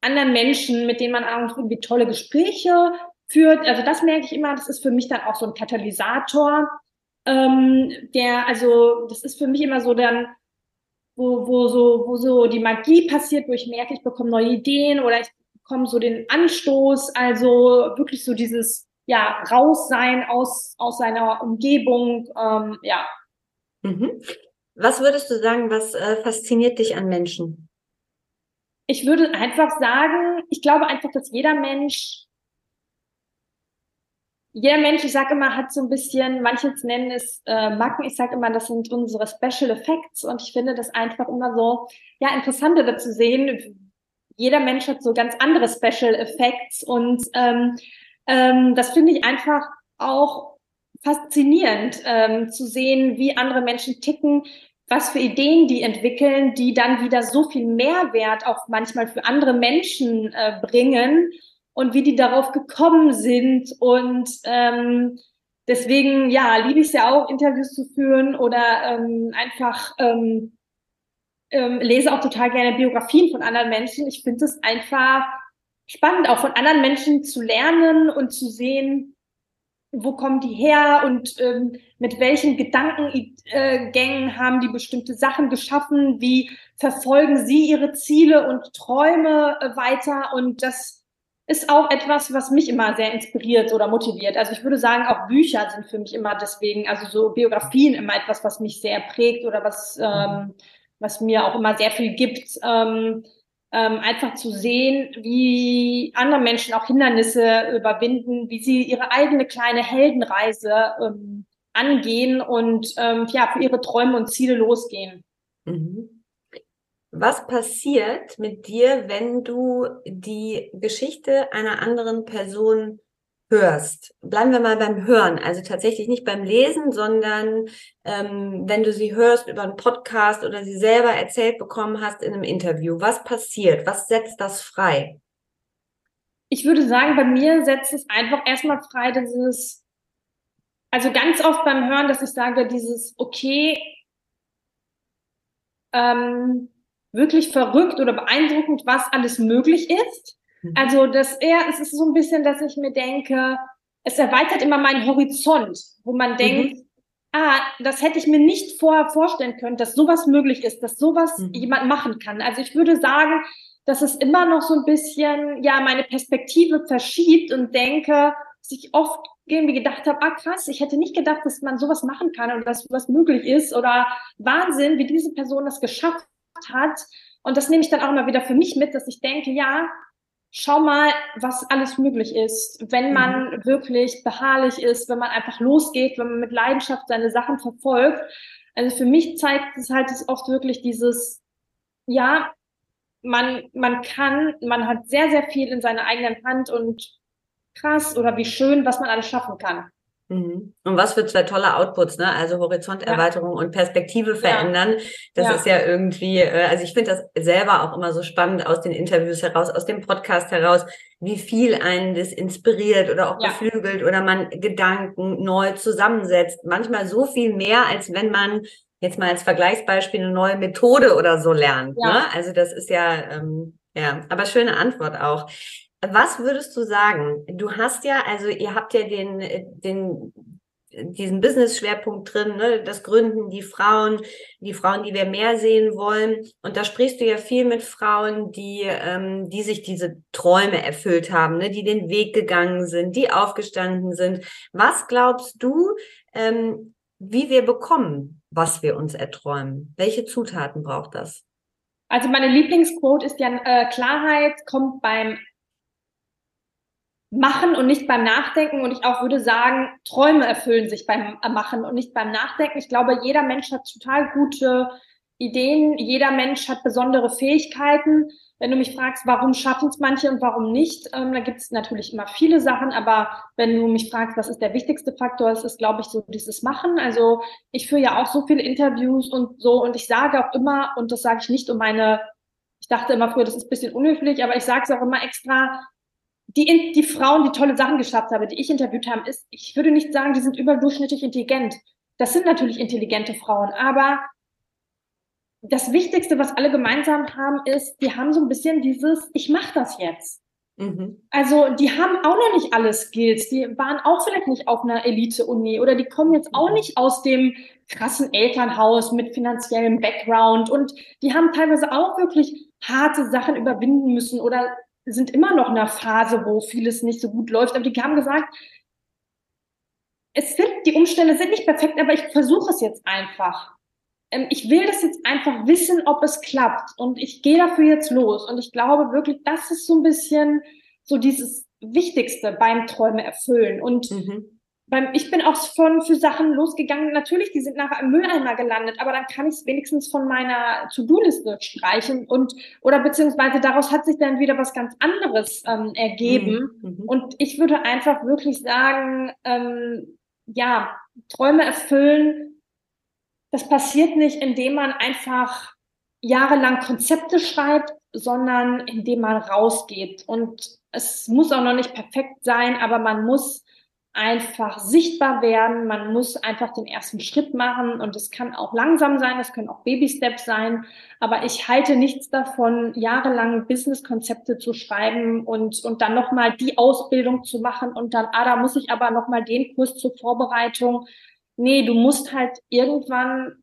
anderen Menschen, mit denen man auch irgendwie tolle Gespräche führt. Also das merke ich immer, das ist für mich dann auch so ein Katalysator, ähm, der, also das ist für mich immer so dann, wo, wo so, wo so die Magie passiert, wo ich merke, ich bekomme neue Ideen oder ich bekommen so den Anstoß, also wirklich so dieses ja raussein aus aus seiner Umgebung, ähm, ja. Mhm. Was würdest du sagen, was äh, fasziniert dich an Menschen? Ich würde einfach sagen, ich glaube einfach, dass jeder Mensch jeder Mensch, ich sage immer, hat so ein bisschen, manche nennen es äh, Macken, ich sage immer, das sind unsere Special Effects. Und ich finde das einfach immer so, ja, interessanter zu sehen, jeder Mensch hat so ganz andere Special Effects. Und ähm, ähm, das finde ich einfach auch faszinierend ähm, zu sehen, wie andere Menschen ticken, was für Ideen die entwickeln, die dann wieder so viel Mehrwert auch manchmal für andere Menschen äh, bringen und wie die darauf gekommen sind und ähm, deswegen ja liebe ich es ja auch Interviews zu führen oder ähm, einfach ähm, ähm, lese auch total gerne Biografien von anderen Menschen. Ich finde es einfach spannend, auch von anderen Menschen zu lernen und zu sehen, wo kommen die her und ähm, mit welchen Gedankengängen haben die bestimmte Sachen geschaffen, wie verfolgen sie ihre Ziele und Träume äh, weiter? Und das ist auch etwas, was mich immer sehr inspiriert oder motiviert. Also ich würde sagen, auch Bücher sind für mich immer deswegen, also so Biografien immer etwas, was mich sehr prägt oder was ähm, was mir auch immer sehr viel gibt, ähm, ähm, einfach zu sehen, wie andere Menschen auch Hindernisse überwinden, wie sie ihre eigene kleine Heldenreise ähm, angehen und ähm, ja, für ihre Träume und Ziele losgehen. Mhm. Was passiert mit dir, wenn du die Geschichte einer anderen Person hörst. Bleiben wir mal beim Hören, also tatsächlich nicht beim Lesen, sondern ähm, wenn du sie hörst über einen Podcast oder sie selber erzählt bekommen hast in einem Interview. Was passiert? Was setzt das frei? Ich würde sagen, bei mir setzt es einfach erstmal frei, dass es, also ganz oft beim Hören, dass ich sage, dieses, okay, ähm, wirklich verrückt oder beeindruckend, was alles möglich ist. Mhm. Also das eher, es ist so ein bisschen, dass ich mir denke, es erweitert immer meinen Horizont, wo man mhm. denkt, mhm. ah, das hätte ich mir nicht vorher vorstellen können, dass sowas möglich ist, dass sowas mhm. jemand machen kann. Also ich würde sagen, dass es immer noch so ein bisschen, ja, meine Perspektive verschiebt und denke, dass ich oft irgendwie gedacht habe, ah krass, ich hätte nicht gedacht, dass man sowas machen kann oder dass sowas möglich ist oder Wahnsinn, wie diese Person das geschafft hat. Und das nehme ich dann auch immer wieder für mich mit, dass ich denke, ja, schau mal, was alles möglich ist, wenn man mhm. wirklich beharrlich ist, wenn man einfach losgeht, wenn man mit Leidenschaft seine Sachen verfolgt. Also für mich zeigt es halt oft wirklich dieses, ja, man, man kann, man hat sehr, sehr viel in seiner eigenen Hand und krass oder wie schön, was man alles schaffen kann. Mhm. Und was für zwei tolle Outputs, ne? Also Horizonterweiterung ja. und Perspektive verändern. Ja. Das ja. ist ja irgendwie, äh, also ich finde das selber auch immer so spannend aus den Interviews heraus, aus dem Podcast heraus, wie viel einen das inspiriert oder auch beflügelt oder man Gedanken neu zusammensetzt. Manchmal so viel mehr, als wenn man jetzt mal als Vergleichsbeispiel eine neue Methode oder so lernt. Ja. Ne? Also das ist ja, ähm, ja, aber schöne Antwort auch. Was würdest du sagen? Du hast ja, also ihr habt ja den, den, diesen Business-Schwerpunkt drin, ne? das Gründen, die Frauen, die Frauen, die wir mehr sehen wollen. Und da sprichst du ja viel mit Frauen, die, ähm, die sich diese Träume erfüllt haben, ne? die den Weg gegangen sind, die aufgestanden sind. Was glaubst du, ähm, wie wir bekommen, was wir uns erträumen? Welche Zutaten braucht das? Also meine Lieblingsquote ist ja, äh, Klarheit kommt beim Machen und nicht beim Nachdenken. Und ich auch würde sagen, Träume erfüllen sich beim Machen und nicht beim Nachdenken. Ich glaube, jeder Mensch hat total gute Ideen. Jeder Mensch hat besondere Fähigkeiten. Wenn du mich fragst, warum schaffen es manche und warum nicht, ähm, da gibt es natürlich immer viele Sachen, aber wenn du mich fragst, was ist der wichtigste Faktor, es ist, glaube ich, so dieses Machen. Also ich führe ja auch so viele Interviews und so und ich sage auch immer, und das sage ich nicht um meine, ich dachte immer früher, das ist ein bisschen unhöflich, aber ich sage es auch immer extra, die, die Frauen, die tolle Sachen geschafft haben, die ich interviewt habe, ist, ich würde nicht sagen, die sind überdurchschnittlich intelligent. Das sind natürlich intelligente Frauen, aber das Wichtigste, was alle gemeinsam haben, ist, die haben so ein bisschen dieses, ich mache das jetzt. Mhm. Also die haben auch noch nicht alle Skills, die waren auch vielleicht nicht auf einer Elite-Uni oder die kommen jetzt auch nicht aus dem krassen Elternhaus mit finanziellem Background und die haben teilweise auch wirklich harte Sachen überwinden müssen oder sind immer noch in einer Phase, wo vieles nicht so gut läuft. Aber die haben gesagt, es sind, die Umstände sind nicht perfekt, aber ich versuche es jetzt einfach. Ähm, ich will das jetzt einfach wissen, ob es klappt. Und ich gehe dafür jetzt los. Und ich glaube wirklich, das ist so ein bisschen so dieses Wichtigste beim Träume erfüllen. Und mhm beim, ich bin auch von für Sachen losgegangen. Natürlich, die sind nachher im Mülleimer gelandet, aber dann kann ich es wenigstens von meiner To-Do-Liste streichen und oder beziehungsweise daraus hat sich dann wieder was ganz anderes ähm, ergeben. Mhm. mhm. Und ich würde einfach wirklich sagen, ähm, ja, Träume erfüllen. Das passiert nicht, indem man einfach jahrelang Konzepte schreibt, sondern indem man rausgeht. Und es muss auch noch nicht perfekt sein, aber man muss einfach sichtbar werden. Man muss einfach den ersten Schritt machen und es kann auch langsam sein, es können auch Baby-Steps sein. Aber ich halte nichts davon, jahrelang Business-Konzepte zu schreiben und, und dann nochmal die Ausbildung zu machen und dann, ah, da muss ich aber nochmal den Kurs zur Vorbereitung. Nee, du musst halt irgendwann,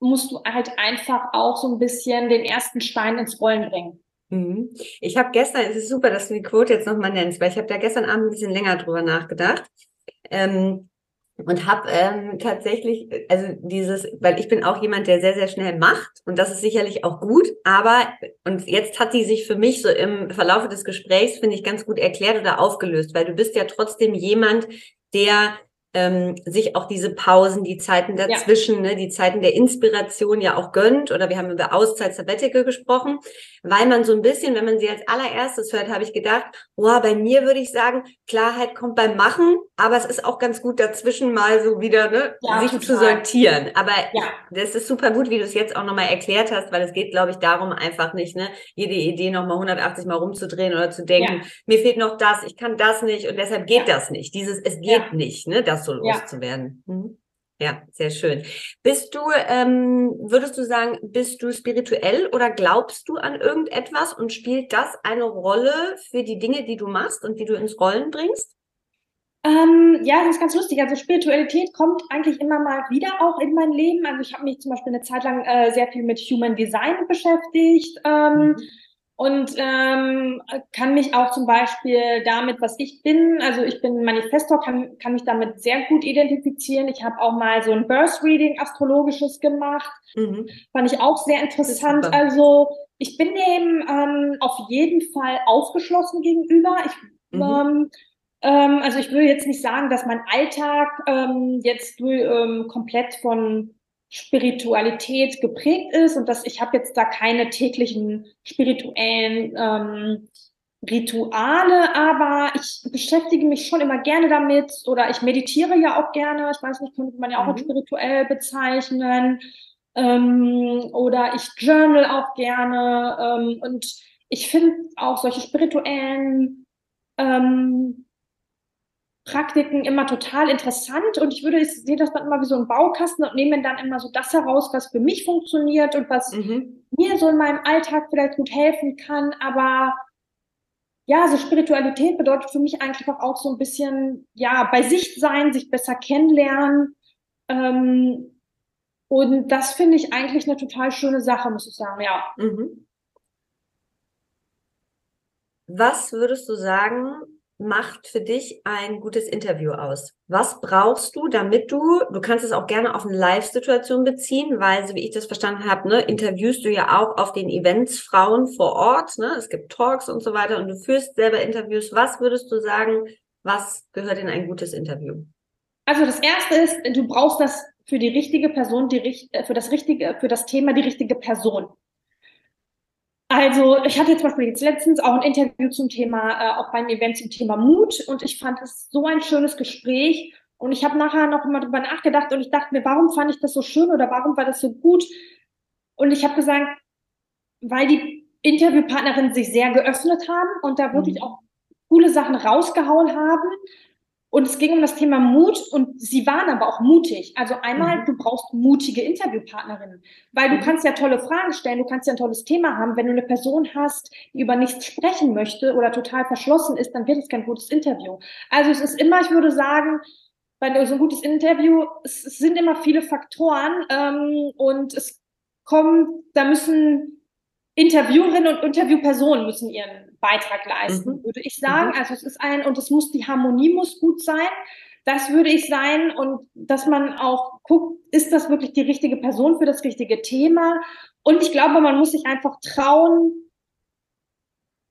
musst du halt einfach auch so ein bisschen den ersten Stein ins Rollen bringen. Mhm. Ich habe gestern, es ist super, dass du die Quote jetzt nochmal nennst, weil ich habe da gestern Abend ein bisschen länger drüber nachgedacht. Ähm, und habe ähm, tatsächlich, also dieses, weil ich bin auch jemand, der sehr, sehr schnell macht und das ist sicherlich auch gut, aber, und jetzt hat die sich für mich so im Verlauf des Gesprächs, finde ich, ganz gut erklärt oder aufgelöst, weil du bist ja trotzdem jemand, der ähm, sich auch diese Pausen, die Zeiten dazwischen, ja. ne, die Zeiten der Inspiration ja auch gönnt. Oder wir haben über Auszeit Sabbatical gesprochen, weil man so ein bisschen, wenn man sie als allererstes hört, habe ich gedacht, wow, bei mir würde ich sagen, Klarheit kommt beim Machen, aber es ist auch ganz gut dazwischen mal so wieder ne, ja, sich total. zu sortieren. Aber ja. das ist super gut, wie du es jetzt auch nochmal erklärt hast, weil es geht, glaube ich, darum einfach nicht, ne, jede Idee nochmal 180 Mal rumzudrehen oder zu denken, mir fehlt noch das, ich kann das nicht und deshalb geht das nicht. Dieses, es geht nicht, ne, das so loszuwerden. Ja. Mhm. ja, sehr schön. Bist du, ähm, würdest du sagen, bist du spirituell oder glaubst du an irgendetwas und spielt das eine Rolle für die Dinge, die du machst und die du ins Rollen bringst? Ähm, ja, das ist ganz lustig. Also Spiritualität kommt eigentlich immer mal wieder auch in mein Leben. Also ich habe mich zum Beispiel eine Zeit lang äh, sehr viel mit Human Design beschäftigt. Ähm, mhm und ähm, kann mich auch zum Beispiel damit, was ich bin, also ich bin Manifestor, kann, kann mich damit sehr gut identifizieren. Ich habe auch mal so ein Birth Reading astrologisches gemacht, mhm. fand ich auch sehr interessant. Also ich bin dem ähm, auf jeden Fall aufgeschlossen gegenüber. Ich, mhm. ähm, ähm, also ich will jetzt nicht sagen, dass mein Alltag ähm, jetzt ähm, komplett von Spiritualität geprägt ist und dass ich habe jetzt da keine täglichen spirituellen ähm, Rituale, aber ich beschäftige mich schon immer gerne damit oder ich meditiere ja auch gerne. Ich weiß nicht, könnte man ja auch mhm. spirituell bezeichnen. Ähm, oder ich journal auch gerne. Ähm, und ich finde auch solche spirituellen ähm, Praktiken immer total interessant und ich würde, ich sehe das dann immer wie so ein Baukasten und nehme dann immer so das heraus, was für mich funktioniert und was mhm. mir so in meinem Alltag vielleicht gut helfen kann. Aber ja, so Spiritualität bedeutet für mich eigentlich auch so ein bisschen, ja, bei sich sein, sich besser kennenlernen. Ähm, und das finde ich eigentlich eine total schöne Sache, muss ich sagen, ja. Mhm. Was würdest du sagen, macht für dich ein gutes Interview aus? Was brauchst du, damit du, du kannst es auch gerne auf eine Live-Situation beziehen, weil, so wie ich das verstanden habe, ne, interviewst du ja auch auf den Events Frauen vor Ort, ne? Es gibt Talks und so weiter und du führst selber Interviews. Was würdest du sagen, was gehört in ein gutes Interview? Also das erste ist, du brauchst das für die richtige Person, die, äh, für das richtige, für das Thema die richtige Person. Also ich hatte zum Beispiel jetzt letztens auch ein Interview zum Thema, äh, auch beim Event zum Thema Mut und ich fand es so ein schönes Gespräch und ich habe nachher noch mal drüber nachgedacht und ich dachte mir, warum fand ich das so schön oder warum war das so gut? Und ich habe gesagt, weil die Interviewpartnerinnen sich sehr geöffnet haben und da wirklich mhm. auch coole Sachen rausgehauen haben und es ging um das Thema Mut und sie waren aber auch mutig. Also einmal, mhm. du brauchst mutige Interviewpartnerinnen, weil du mhm. kannst ja tolle Fragen stellen, du kannst ja ein tolles Thema haben. Wenn du eine Person hast, die über nichts sprechen möchte oder total verschlossen ist, dann wird es kein gutes Interview. Also es ist immer, ich würde sagen, bei so ein gutes Interview, es, es sind immer viele Faktoren ähm, und es kommt, da müssen Interviewerinnen und Interviewpersonen müssen ihren Beitrag leisten, mhm. würde ich sagen. Mhm. Also es ist ein, und es muss, die Harmonie muss gut sein. Das würde ich sein und dass man auch guckt, ist das wirklich die richtige Person für das richtige Thema? Und ich glaube, man muss sich einfach trauen,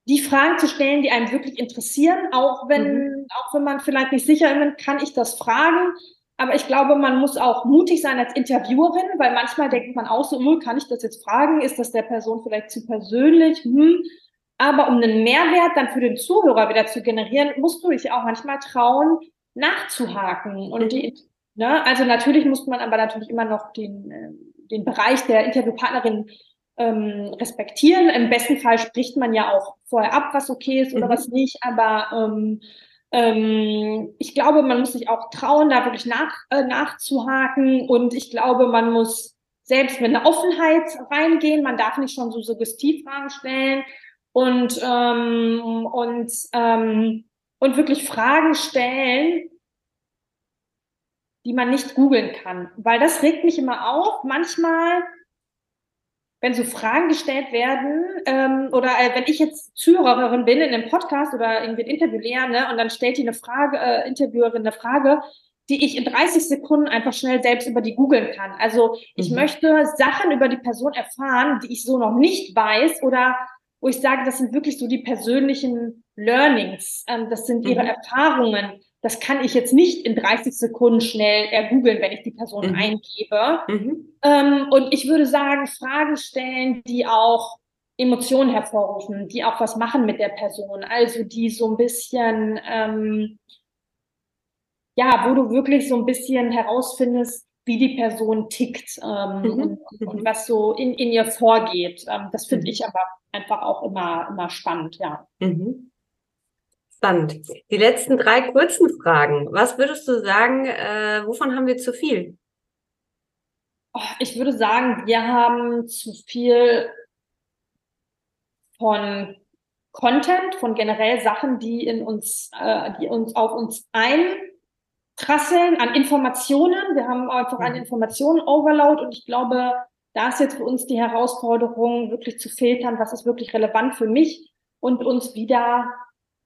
die Fragen zu stellen, die einem wirklich interessieren, auch wenn, mhm. auch wenn man vielleicht nicht sicher ist, kann ich das fragen? Aber ich glaube, man muss auch mutig sein als Interviewerin, weil manchmal denkt man auch so, hm, kann ich das jetzt fragen? Ist das der Person vielleicht zu persönlich? Hm. Aber um einen Mehrwert dann für den Zuhörer wieder zu generieren, musst du dich auch manchmal trauen, nachzuhaken. Und die, ne, also natürlich muss man aber natürlich immer noch den, äh, den Bereich der Interviewpartnerin ähm, respektieren. Im besten Fall spricht man ja auch vorher ab, was okay ist oder mhm. was nicht. Aber ähm, ähm, ich glaube, man muss sich auch trauen, da wirklich nach, äh, nachzuhaken. Und ich glaube, man muss selbst mit einer Offenheit reingehen. Man darf nicht schon so Suggestivfragen stellen und, ähm, und, ähm, und wirklich Fragen stellen, die man nicht googeln kann. Weil das regt mich immer auf. Manchmal wenn so Fragen gestellt werden ähm, oder äh, wenn ich jetzt Zuhörerin bin in einem Podcast oder irgendwie ein Interview lerne und dann stellt die eine Frage, äh, Interviewerin eine Frage, die ich in 30 Sekunden einfach schnell selbst über die googeln kann. Also ich mhm. möchte Sachen über die Person erfahren, die ich so noch nicht weiß oder wo ich sage, das sind wirklich so die persönlichen Learnings, ähm, das sind ihre mhm. Erfahrungen das kann ich jetzt nicht in 30 Sekunden schnell ergoogeln, wenn ich die Person mhm. eingebe. Mhm. Ähm, und ich würde sagen, Fragen stellen, die auch Emotionen hervorrufen, die auch was machen mit der Person. Also die so ein bisschen, ähm, ja, wo du wirklich so ein bisschen herausfindest, wie die Person tickt ähm, mhm. und, und, was so in, in ihr vorgeht. Ähm, das finde mhm. ich aber einfach auch immer, immer spannend, ja. Mhm. Spannend. Die letzten drei kurzen Fragen. Was würdest du sagen, äh, wovon haben wir zu viel? Oh, ich würde sagen, wir haben zu viel von Content, von generell Sachen, die in uns, äh, die uns auf uns einprasseln, an Informationen. Wir haben einfach einen mhm. Informationen-Overload und ich glaube, da ist jetzt für uns die Herausforderung, wirklich zu filtern, was ist wirklich relevant für mich und uns wieder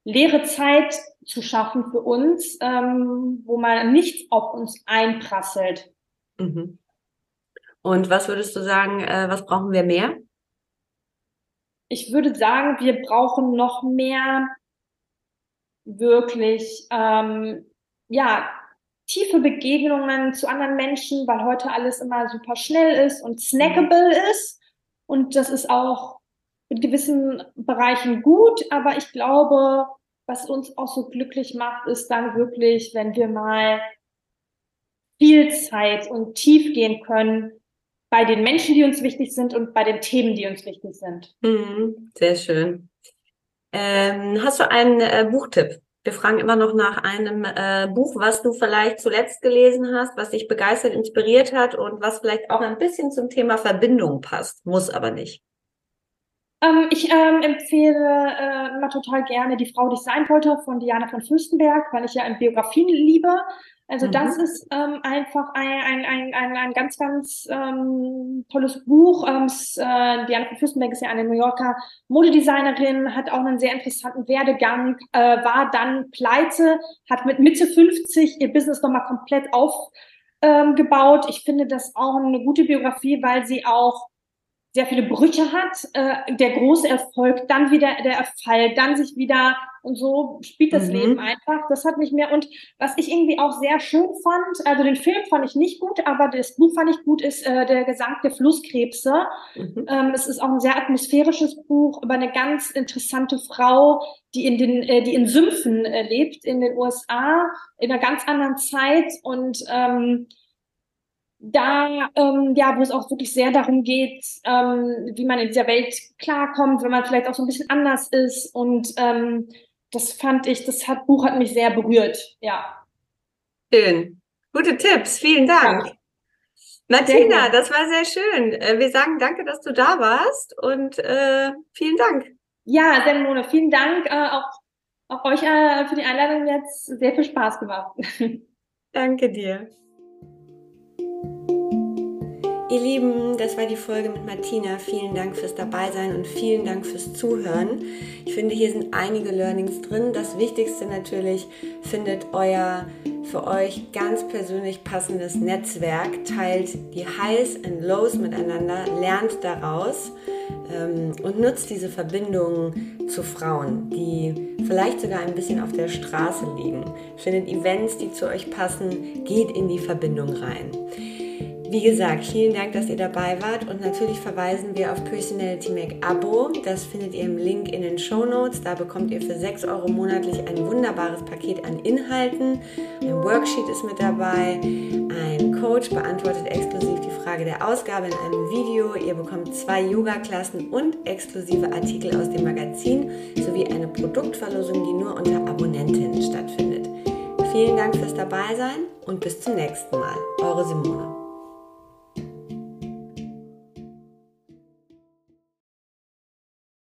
leere Zeit zu schaffen für uns, ähm, wo man nichts auf uns einprasselt. Mhm. Und was würdest du sagen, äh, was brauchen wir mehr? Ich würde sagen, wir brauchen noch mehr wirklich, ähm, ja, tiefe Begegnungen zu anderen Menschen, weil heute alles immer super schnell ist und snackable ist. Und das ist auch in gewissen Bereichen gut, aber ich glaube, was uns auch so glücklich macht, ist dann wirklich, wenn wir mal viel Zeit und tief gehen können bei den Menschen, die uns wichtig sind und bei den Themen, die uns wichtig sind. Mhm, sehr schön. Ähm, hast du einen äh, Buchtipp? Wir fragen immer noch nach einem äh, Buch, was du vielleicht zuletzt gelesen hast, was dich begeistert, inspiriert hat und was vielleicht auch ein bisschen zum Thema Verbindung passt, muss aber nicht. Ähm, ich ähm, empfehle äh, immer total gerne Die Frau, die ich sein wollte von Diana von Fürstenberg, weil ich ja Biografien liebe. Also mhm. das ist ähm, einfach ein, ein, ein, ein, ein ganz, ganz ähm, tolles Buch. Ähm, äh, Diana von Fürstenberg ist ja eine New Yorker Modedesignerin, hat auch einen sehr interessanten Werdegang, äh, war dann pleite, hat mit Mitte 50 ihr Business nochmal komplett aufgebaut. Ähm, ich finde das auch eine gute Biografie, weil sie auch sehr viele Brüche hat, äh, der große Erfolg, dann wieder der Erfall, dann sich wieder und so spielt das mhm. Leben einfach. Das hat mich mehr und was ich irgendwie auch sehr schön fand, also den Film fand ich nicht gut, aber das Buch fand ich gut, ist äh, der Gesang der Flusskrebse. Mhm. Ähm, es ist auch ein sehr atmosphärisches Buch über eine ganz interessante Frau, die in den, äh, die in Sümpfen äh, lebt in den USA in einer ganz anderen Zeit und ähm, da, ähm, ja, wo es auch wirklich sehr darum geht, ähm, wie man in dieser Welt klarkommt, wenn man vielleicht auch so ein bisschen anders ist. Und ähm, das fand ich, das hat, Buch hat mich sehr berührt, ja. Schön. Gute Tipps, vielen Dank. Ja. Martina, das war sehr schön. Äh, wir sagen danke, dass du da warst und äh, vielen Dank. Ja, Simone, vielen Dank. Äh, auch, auch euch äh, für die Einladung jetzt sehr viel Spaß gemacht. danke dir. Ihr Lieben, das war die Folge mit Martina. Vielen Dank fürs Dabeisein und vielen Dank fürs Zuhören. Ich finde, hier sind einige Learnings drin. Das Wichtigste natürlich, findet euer für euch ganz persönlich passendes Netzwerk, teilt die Highs und Lows miteinander, lernt daraus ähm, und nutzt diese Verbindungen zu Frauen, die vielleicht sogar ein bisschen auf der Straße liegen. Findet Events, die zu euch passen, geht in die Verbindung rein. Wie gesagt, vielen Dank, dass ihr dabei wart und natürlich verweisen wir auf Personality Make Abo. Das findet ihr im Link in den Show Notes. Da bekommt ihr für 6 Euro monatlich ein wunderbares Paket an Inhalten. Ein Worksheet ist mit dabei. Ein Coach beantwortet exklusiv die Frage der Ausgabe in einem Video. Ihr bekommt zwei Yoga-Klassen und exklusive Artikel aus dem Magazin sowie eine Produktverlosung, die nur unter Abonnentinnen stattfindet. Vielen Dank fürs Dabeisein und bis zum nächsten Mal. Eure Simone.